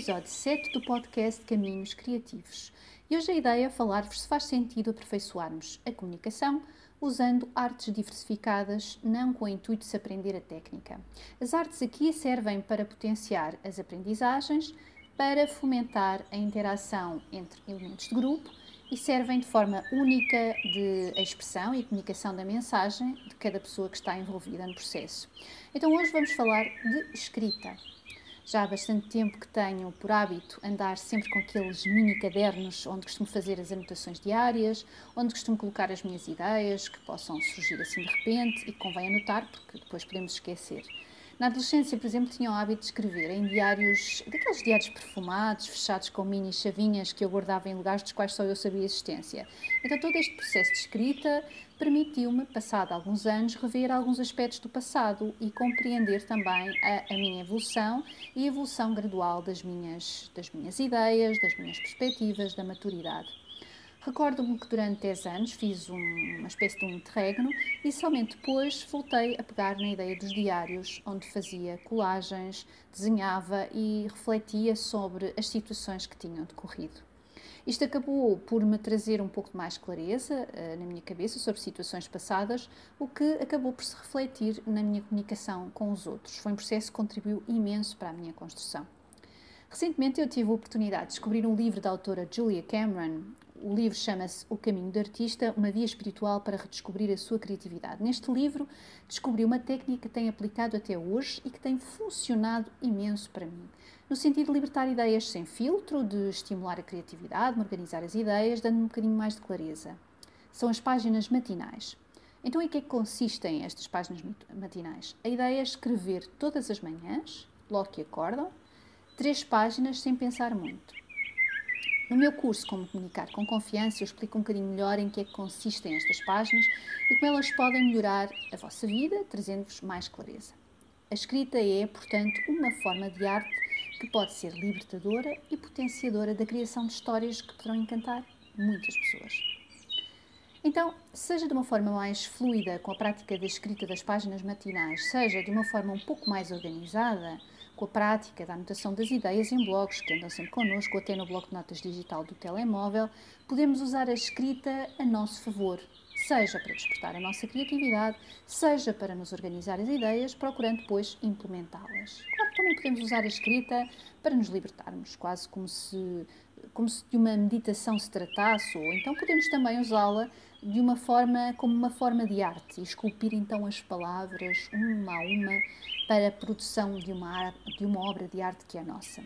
Episódio 7 do podcast Caminhos Criativos e hoje a ideia é falar-vos se faz sentido aperfeiçoarmos a comunicação usando artes diversificadas, não com o intuito de se aprender a técnica. As artes aqui servem para potenciar as aprendizagens, para fomentar a interação entre elementos de grupo e servem de forma única de expressão e comunicação da mensagem de cada pessoa que está envolvida no processo. Então hoje vamos falar de escrita já há bastante tempo que tenho por hábito andar sempre com aqueles mini cadernos onde costumo fazer as anotações diárias, onde costumo colocar as minhas ideias que possam surgir assim de repente e convém anotar porque depois podemos esquecer. Na adolescência, por exemplo, tinha o hábito de escrever em diários, daqueles diários perfumados, fechados com mini chavinhas que eu guardava em lugares dos quais só eu sabia a existência. Então, todo este processo de escrita permitiu-me, passado alguns anos, rever alguns aspectos do passado e compreender também a, a minha evolução e a evolução gradual das minhas, das minhas ideias, das minhas perspectivas, da maturidade. Recordo-me que durante 10 anos fiz um, uma espécie de um interregno e somente depois voltei a pegar na ideia dos diários, onde fazia colagens, desenhava e refletia sobre as situações que tinham decorrido. Isto acabou por me trazer um pouco mais clareza uh, na minha cabeça sobre situações passadas, o que acabou por se refletir na minha comunicação com os outros. Foi um processo que contribuiu imenso para a minha construção. Recentemente eu tive a oportunidade de descobrir um livro da autora Julia Cameron, o livro chama-se O Caminho do Artista, uma via espiritual para redescobrir a sua criatividade. Neste livro, descobri uma técnica que tenho aplicado até hoje e que tem funcionado imenso para mim, no sentido de libertar ideias sem filtro, de estimular a criatividade, de organizar as ideias, dando um bocadinho mais de clareza. São as páginas matinais. Então, em que é que consistem estas páginas matinais? A ideia é escrever todas as manhãs, logo que acordam, três páginas sem pensar muito. No meu curso Como Comunicar com Confiança, eu explico um bocadinho melhor em que é que consistem estas páginas e como elas podem melhorar a vossa vida, trazendo-vos mais clareza. A escrita é, portanto, uma forma de arte que pode ser libertadora e potenciadora da criação de histórias que poderão encantar muitas pessoas. Então, seja de uma forma mais fluida com a prática da escrita das páginas matinais, seja de uma forma um pouco mais organizada, com a prática da anotação das ideias em blogs, que andam sempre connosco, até no bloco de notas digital do telemóvel, podemos usar a escrita a nosso favor, seja para despertar a nossa criatividade, seja para nos organizar as ideias, procurando depois implementá-las. Também podemos usar a escrita para nos libertarmos, quase como se, como se de uma meditação se tratasse, ou então podemos também usá-la de uma forma como uma forma de arte e esculpir então as palavras uma a uma para a produção de uma, de uma obra de arte que é nossa.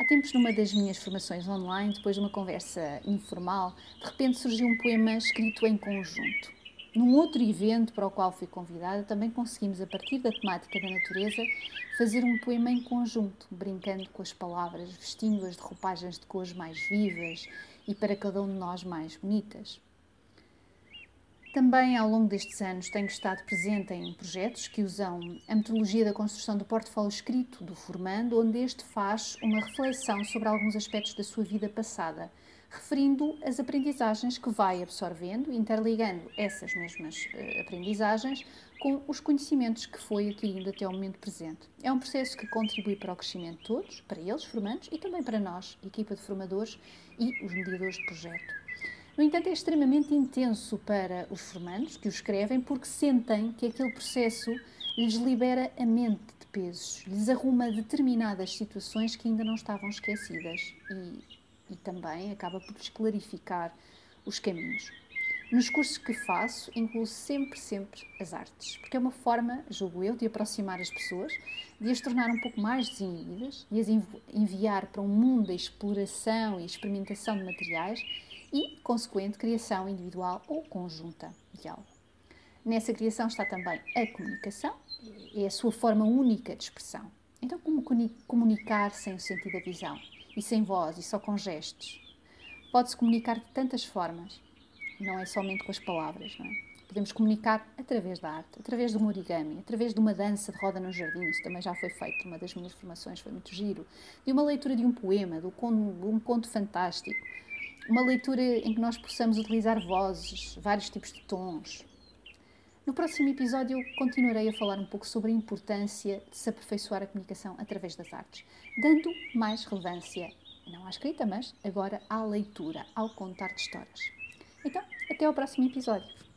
Há tempos, numa das minhas formações online, depois de uma conversa informal, de repente surgiu um poema escrito em conjunto. Num outro evento para o qual fui convidada, também conseguimos, a partir da temática da natureza, fazer um poema em conjunto, brincando com as palavras, vestindo-as de roupagens de cores mais vivas e para cada um de nós mais bonitas. Também ao longo destes anos tenho estado presente em projetos que usam a metodologia da construção do portfólio escrito do formando, onde este faz uma reflexão sobre alguns aspectos da sua vida passada, referindo as aprendizagens que vai absorvendo, interligando essas mesmas uh, aprendizagens com os conhecimentos que foi adquirindo até o momento presente. É um processo que contribui para o crescimento de todos, para eles, formandos, e também para nós, equipa de formadores e os mediadores de projeto. No entanto, é extremamente intenso para os formandos que o escrevem porque sentem que aquele processo lhes libera a mente de pesos, lhes arruma determinadas situações que ainda não estavam esquecidas e, e também acaba por lhes clarificar os caminhos. Nos cursos que faço, incluo sempre, sempre as artes, porque é uma forma, julgo eu, de aproximar as pessoas, de as tornar um pouco mais desinibidas, de as enviar para um mundo da exploração e experimentação de materiais e, consequente, criação individual ou conjunta de algo. Nessa criação está também a comunicação, é a sua forma única de expressão. Então, como comunicar sem o sentido da visão? E sem voz, e só com gestos? Pode-se comunicar de tantas formas, não é somente com as palavras, não é? Podemos comunicar através da arte, através de um origami, através de uma dança de roda no jardim, isso também já foi feito, uma das minhas formações foi muito giro, de uma leitura de um poema, de um conto fantástico, uma leitura em que nós possamos utilizar vozes, vários tipos de tons, no próximo episódio continuarei a falar um pouco sobre a importância de se aperfeiçoar a comunicação através das artes, dando mais relevância, não à escrita, mas agora à leitura, ao contar de histórias. Então, até ao próximo episódio.